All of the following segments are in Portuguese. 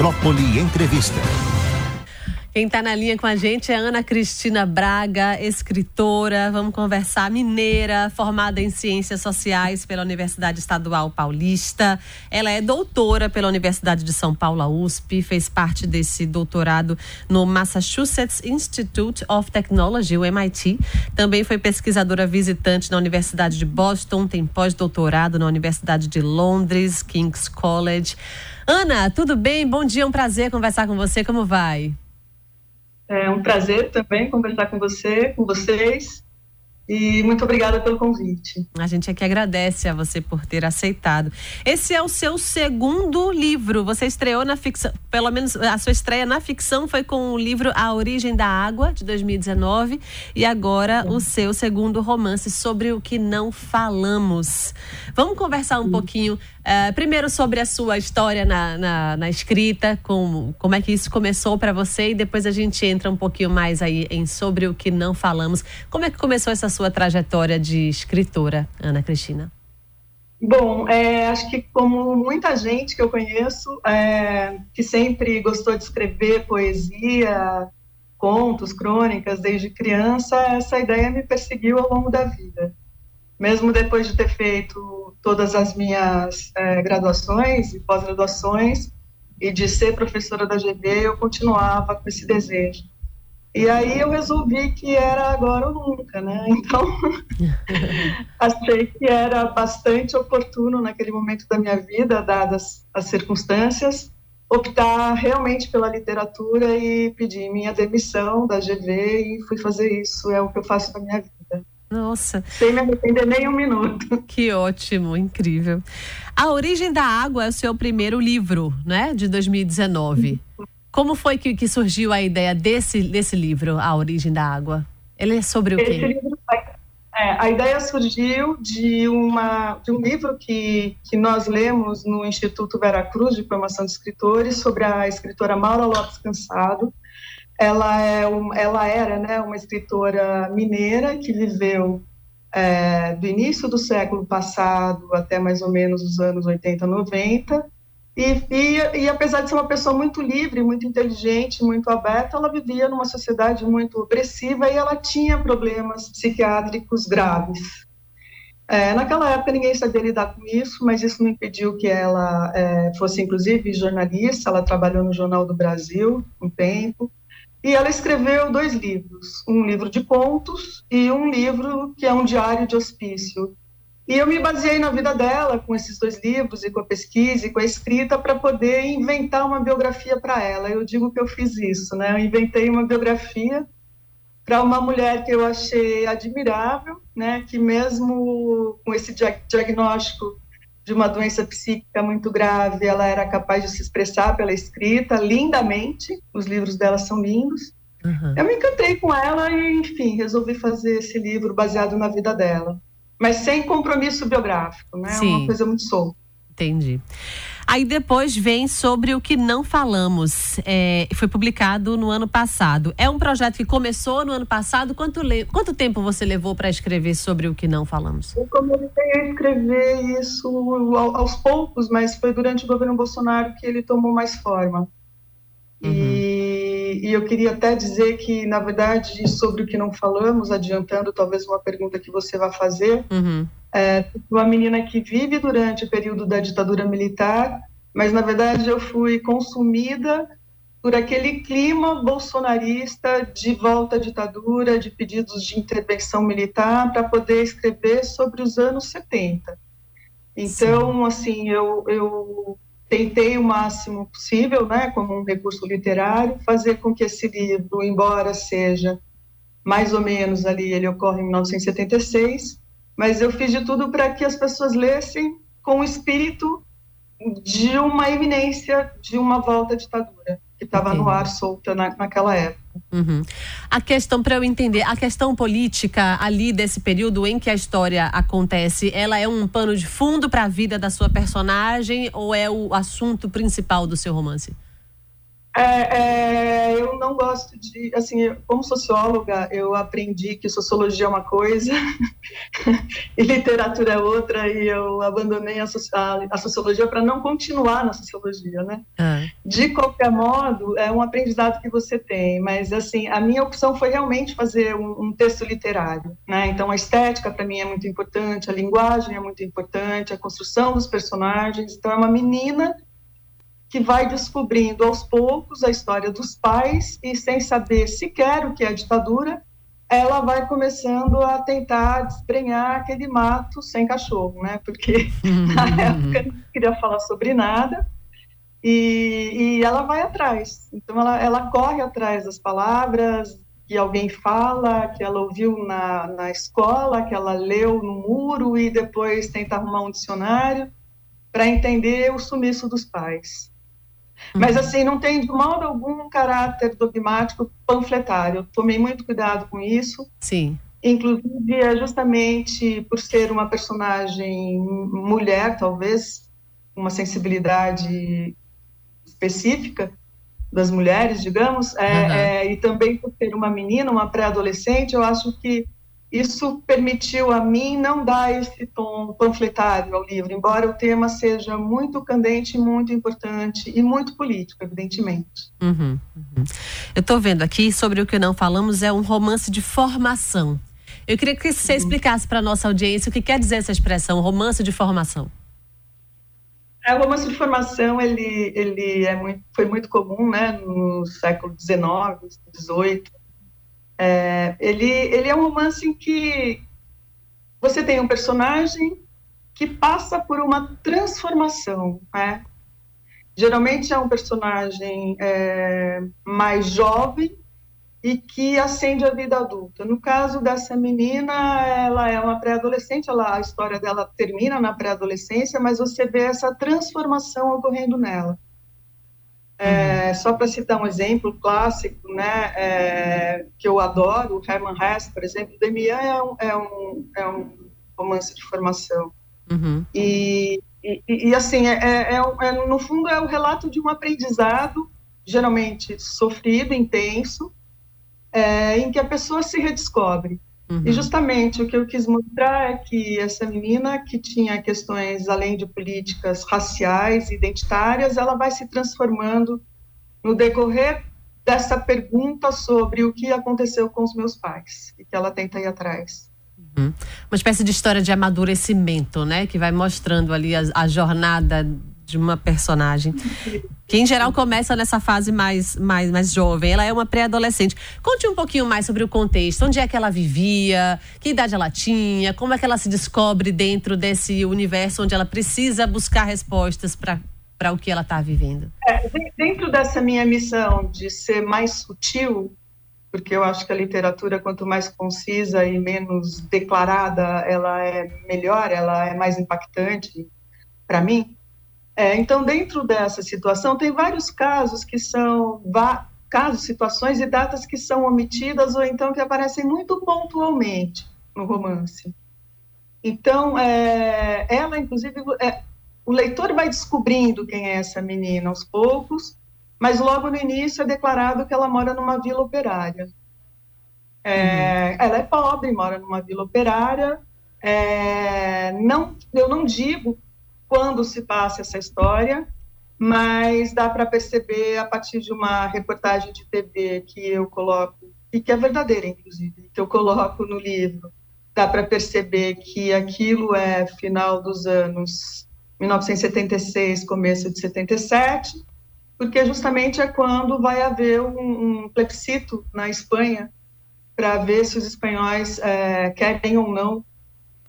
Metrópole Entrevista. Quem está na linha com a gente é Ana Cristina Braga, escritora, vamos conversar, mineira, formada em Ciências Sociais pela Universidade Estadual Paulista. Ela é doutora pela Universidade de São Paulo, USP, fez parte desse doutorado no Massachusetts Institute of Technology, o MIT. Também foi pesquisadora visitante na Universidade de Boston, tem pós-doutorado na Universidade de Londres, King's College. Ana, tudo bem? Bom dia, é um prazer conversar com você. Como vai? É um prazer também conversar com você, com vocês. E muito obrigada pelo convite. A gente aqui agradece a você por ter aceitado. Esse é o seu segundo livro. Você estreou na ficção, pelo menos a sua estreia na ficção foi com o livro A Origem da Água, de 2019. E agora o seu segundo romance sobre o que não falamos. Vamos conversar um Sim. pouquinho Uh, primeiro sobre a sua história na, na, na, escrita, como, como é que isso começou para você e depois a gente entra um pouquinho mais aí em sobre o que não falamos. Como é que começou essa sua trajetória de escritora, Ana Cristina? Bom, é, acho que como muita gente que eu conheço, é, que sempre gostou de escrever poesia, contos, crônicas desde criança, essa ideia me perseguiu ao longo da vida. Mesmo depois de ter feito todas as minhas é, graduações e pós-graduações e de ser professora da GB, eu continuava com esse desejo. E aí eu resolvi que era agora ou nunca, né? Então, achei que era bastante oportuno naquele momento da minha vida, dadas as circunstâncias, optar realmente pela literatura e pedir minha demissão da GV e fui fazer isso, é o que eu faço na minha vida. Nossa. Sem me arrepender nem um minuto. Que ótimo, incrível. A Origem da Água é o seu primeiro livro, né? De 2019. Como foi que, que surgiu a ideia desse, desse livro, A Origem da Água? Ele é sobre o quê? Esse livro, é, a ideia surgiu de, uma, de um livro que, que nós lemos no Instituto Veracruz de Formação de Escritores sobre a escritora Maura Lopes Cansado ela, é um, ela era né, uma escritora mineira que viveu é, do início do século passado até mais ou menos os anos 80, 90. E, e, e, apesar de ser uma pessoa muito livre, muito inteligente, muito aberta, ela vivia numa sociedade muito opressiva e ela tinha problemas psiquiátricos graves. É, naquela época ninguém sabia lidar com isso, mas isso não impediu que ela é, fosse, inclusive, jornalista. Ela trabalhou no Jornal do Brasil um tempo. E ela escreveu dois livros, um livro de contos e um livro que é um diário de hospício. E eu me baseei na vida dela com esses dois livros e com a pesquisa e com a escrita para poder inventar uma biografia para ela. Eu digo que eu fiz isso, né? Eu inventei uma biografia para uma mulher que eu achei admirável, né? Que mesmo com esse diagnóstico de uma doença psíquica muito grave, ela era capaz de se expressar pela escrita lindamente, os livros dela são lindos. Uhum. Eu me encantei com ela e, enfim, resolvi fazer esse livro baseado na vida dela, mas sem compromisso biográfico, né? Sim. Uma coisa muito solta. Entendi. Aí depois vem sobre o que não falamos. É, foi publicado no ano passado. É um projeto que começou no ano passado. Quanto. Quanto tempo você levou para escrever sobre o que não falamos? Eu comecei a escrever isso aos poucos, mas foi durante o governo Bolsonaro que ele tomou mais forma. Uhum. E, e, eu queria até dizer que, na verdade, sobre o que não falamos, adiantando talvez uma pergunta que você vai fazer, uhum é, uma menina que vive durante o período da ditadura militar, mas na verdade eu fui consumida por aquele clima bolsonarista de volta à ditadura, de pedidos de intervenção militar, para poder escrever sobre os anos 70. Então, Sim. assim, eu, eu tentei o máximo possível, né, como um recurso literário, fazer com que esse livro, embora seja mais ou menos ali, ele ocorre em 1976, mas eu fiz de tudo para que as pessoas lessem com o espírito de uma eminência de uma volta à ditadura que estava no ar solta na, naquela época. Uhum. A questão, para eu entender, a questão política ali desse período em que a história acontece, ela é um pano de fundo para a vida da sua personagem ou é o assunto principal do seu romance? É, é, eu não gosto de, assim, como socióloga, eu aprendi que sociologia é uma coisa e literatura é outra, e eu abandonei a, a, a sociologia para não continuar na sociologia, né? Ah. De qualquer modo, é um aprendizado que você tem, mas, assim, a minha opção foi realmente fazer um, um texto literário, né? Então, a estética para mim é muito importante, a linguagem é muito importante, a construção dos personagens. Então, é uma menina que vai descobrindo aos poucos a história dos pais e sem saber sequer o que é ditadura, ela vai começando a tentar desprenhar aquele mato sem cachorro, né? Porque na época não queria falar sobre nada e, e ela vai atrás. Então ela, ela corre atrás das palavras que alguém fala, que ela ouviu na, na escola, que ela leu no muro e depois tenta arrumar um dicionário para entender o sumiço dos pais. Mas, assim, não tem de modo algum caráter dogmático panfletário. tomei muito cuidado com isso. Sim. Inclusive, é justamente por ser uma personagem mulher, talvez, uma sensibilidade específica das mulheres, digamos, é, uhum. é, e também por ser uma menina, uma pré-adolescente, eu acho que isso permitiu a mim não dar esse tom panfletário ao livro, embora o tema seja muito candente, muito importante e muito político, evidentemente. Uhum, uhum. Eu estou vendo aqui sobre o que não falamos, é um romance de formação. Eu queria que você uhum. explicasse para a nossa audiência o que quer dizer essa expressão, romance de formação. É, o romance de formação ele, ele é muito, foi muito comum né, no século XIX, XVIII, é, ele, ele é um romance em que você tem um personagem que passa por uma transformação, né? Geralmente é um personagem é, mais jovem e que ascende à vida adulta. No caso dessa menina, ela é uma pré-adolescente, a história dela termina na pré-adolescência, mas você vê essa transformação ocorrendo nela. É, uhum. só para citar um exemplo clássico, né, é, que eu adoro, o Herman Hesse, por exemplo, Demian é um, é um, é um romance de formação. Uhum. E, e, e, assim, é, é, é, é, no fundo é o relato de um aprendizado, geralmente sofrido, intenso, em que a pessoa se redescobre. Uhum. E justamente o que eu quis mostrar é que essa menina que tinha questões além de políticas raciais, identitárias, ela vai se transformando no decorrer dessa pergunta sobre o que aconteceu com os meus pais e que ela tenta ir atrás. Uhum. Uma espécie de história de amadurecimento, né, que vai mostrando ali a, a jornada de uma personagem que em geral começa nessa fase mais, mais, mais jovem. Ela é uma pré-adolescente. Conte um pouquinho mais sobre o contexto. Onde é que ela vivia? Que idade ela tinha? Como é que ela se descobre dentro desse universo onde ela precisa buscar respostas para para o que ela está vivendo? É, dentro dessa minha missão de ser mais sutil, porque eu acho que a literatura, quanto mais concisa e menos declarada, ela é melhor, ela é mais impactante para mim. É, então, dentro dessa situação, tem vários casos que são casos, situações e datas que são omitidas ou então que aparecem muito pontualmente no romance. Então, é, ela, inclusive, é, o leitor vai descobrindo quem é essa menina aos poucos, mas logo no início é declarado que ela mora numa vila operária. É, uhum. Ela é pobre, mora numa vila operária. É, não, eu não digo quando se passa essa história, mas dá para perceber a partir de uma reportagem de TV que eu coloco, e que é verdadeira, inclusive, que eu coloco no livro, dá para perceber que aquilo é final dos anos 1976, começo de 77, porque justamente é quando vai haver um, um plebiscito na Espanha para ver se os espanhóis é, querem ou não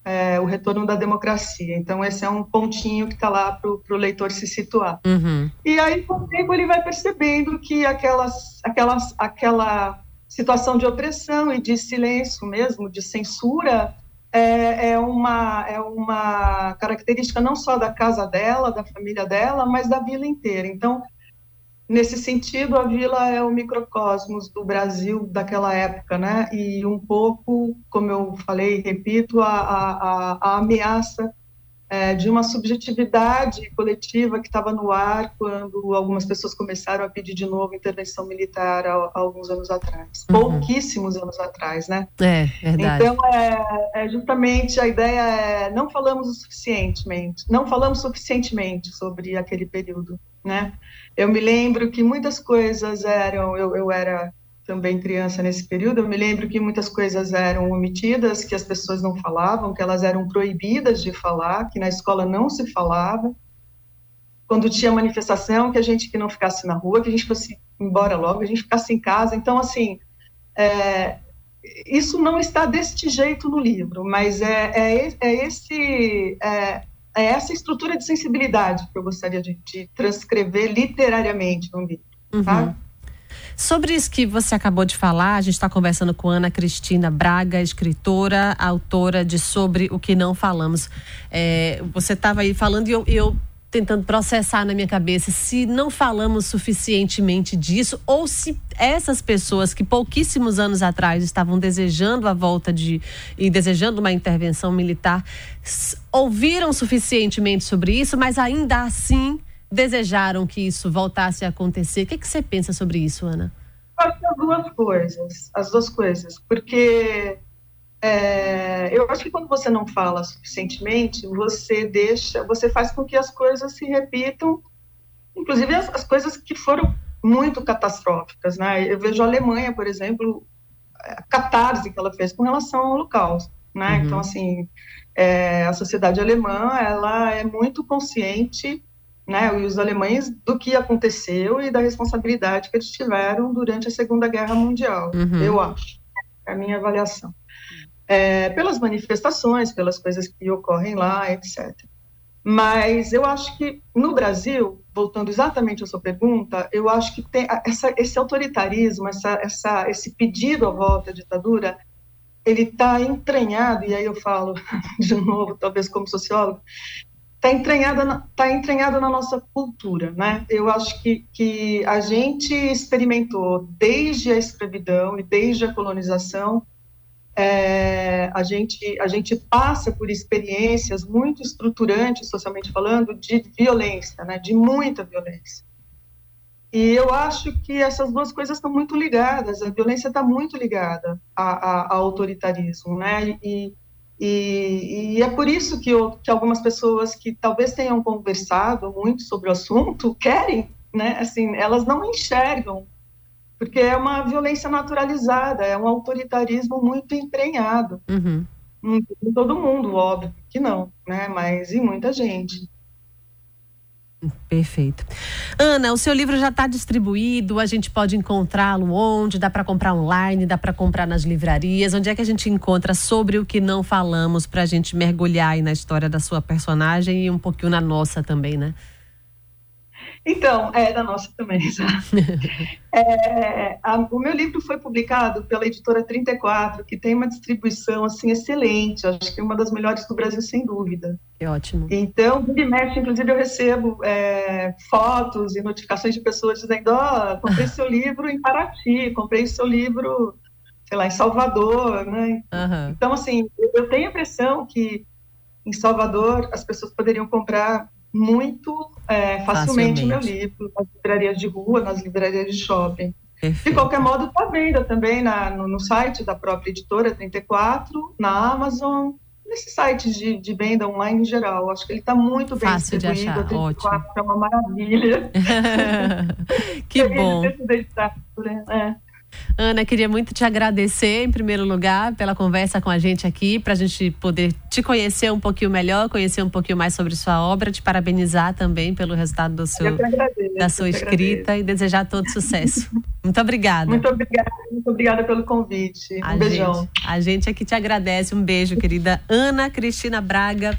é, o retorno da democracia. Então, esse é um pontinho que está lá para o leitor se situar. Uhum. E aí, com o tempo, ele vai percebendo que aquelas, aquelas, aquela situação de opressão e de silêncio mesmo, de censura, é, é, uma, é uma característica não só da casa dela, da família dela, mas da vila inteira. Então, Nesse sentido, a vila é o microcosmos do Brasil daquela época, né? E um pouco, como eu falei e repito, a, a, a ameaça é, de uma subjetividade coletiva que estava no ar quando algumas pessoas começaram a pedir de novo intervenção militar há, há alguns anos atrás, uhum. pouquíssimos anos atrás, né? É, verdade. Então, é, é, justamente a ideia é não falamos o suficientemente, não falamos suficientemente sobre aquele período, né? Eu me lembro que muitas coisas eram, eu, eu era também criança nesse período, eu me lembro que muitas coisas eram omitidas, que as pessoas não falavam, que elas eram proibidas de falar, que na escola não se falava. Quando tinha manifestação, que a gente que não ficasse na rua, que a gente fosse embora logo, a gente ficasse em casa. Então, assim, é, isso não está deste jeito no livro, mas é, é, é esse é, é, essa estrutura de sensibilidade que eu gostaria de, de transcrever literariamente no livro, uhum. tá? Sobre isso que você acabou de falar, a gente está conversando com Ana Cristina Braga, escritora, autora de Sobre o que Não Falamos. É, você estava aí falando e eu, eu tentando processar na minha cabeça se não falamos suficientemente disso ou se essas pessoas que pouquíssimos anos atrás estavam desejando a volta de e desejando uma intervenção militar ouviram suficientemente sobre isso, mas ainda assim desejaram que isso voltasse a acontecer. O que, que você pensa sobre isso, Ana? As duas coisas, as duas coisas, porque é, eu acho que quando você não fala suficientemente, você deixa, você faz com que as coisas se repitam, inclusive as, as coisas que foram muito catastróficas, né? Eu vejo a Alemanha, por exemplo, a catarse que ela fez com relação ao Holocausto, né? Uhum. Então, assim, é, a sociedade alemã, ela é muito consciente né, e os alemães do que aconteceu e da responsabilidade que eles tiveram durante a Segunda Guerra Mundial, uhum. eu acho, é a minha avaliação. É, pelas manifestações, pelas coisas que ocorrem lá, etc. Mas eu acho que no Brasil, voltando exatamente à sua pergunta, eu acho que tem essa, esse autoritarismo, essa, essa, esse pedido à volta à ditadura, ele está entranhado, e aí eu falo de novo, talvez como sociólogo, está entranhada, na, tá entranhada na nossa cultura, né? Eu acho que, que a gente experimentou desde a escravidão e desde a colonização, é, a, gente, a gente passa por experiências muito estruturantes, socialmente falando, de violência, né? De muita violência. E eu acho que essas duas coisas estão muito ligadas. A violência está muito ligada ao autoritarismo, né? E, e, e, é por isso que, eu, que algumas pessoas que talvez tenham conversado muito sobre o assunto querem, né? Assim, elas não enxergam, porque é uma violência naturalizada, é um autoritarismo muito emprenhado. Uhum. Em todo mundo, óbvio que não, né? Mas em muita gente. Perfeito. Ana, o seu livro já está distribuído, a gente pode encontrá-lo onde? Dá para comprar online, dá para comprar nas livrarias? Onde é que a gente encontra sobre o que não falamos para a gente mergulhar aí na história da sua personagem e um pouquinho na nossa também, né? Então, é da nossa também, é, a, o meu livro foi publicado pela editora 34, que tem uma distribuição assim excelente, acho que é uma das melhores do Brasil, sem dúvida. Que ótimo. Então, de mexe, inclusive, eu recebo é, fotos e notificações de pessoas dizendo: Ó, oh, comprei seu livro em Paraty, comprei seu livro, sei lá, em Salvador, né? Uhum. Então, assim, eu tenho a impressão que em Salvador as pessoas poderiam comprar muito é, facilmente, o meu livro, nas livrarias de rua, nas livrarias de shopping. Perfeito. De qualquer modo, está venda também na, no, no, site da própria editora 34, na Amazon, nesses sites de, de venda online em geral. Acho que ele está muito bem Fácil distribuído. De achar. 34 Ótimo. é uma maravilha. que bom. É. Ana, queria muito te agradecer, em primeiro lugar, pela conversa com a gente aqui, para a gente poder te conhecer um pouquinho melhor, conhecer um pouquinho mais sobre sua obra, te parabenizar também pelo resultado do seu, agradeço, da sua escrita e desejar todo sucesso. Muito obrigada. Muito obrigada, muito obrigada pelo convite. Um a beijão. Gente, a gente aqui te agradece. Um beijo, querida Ana Cristina Braga.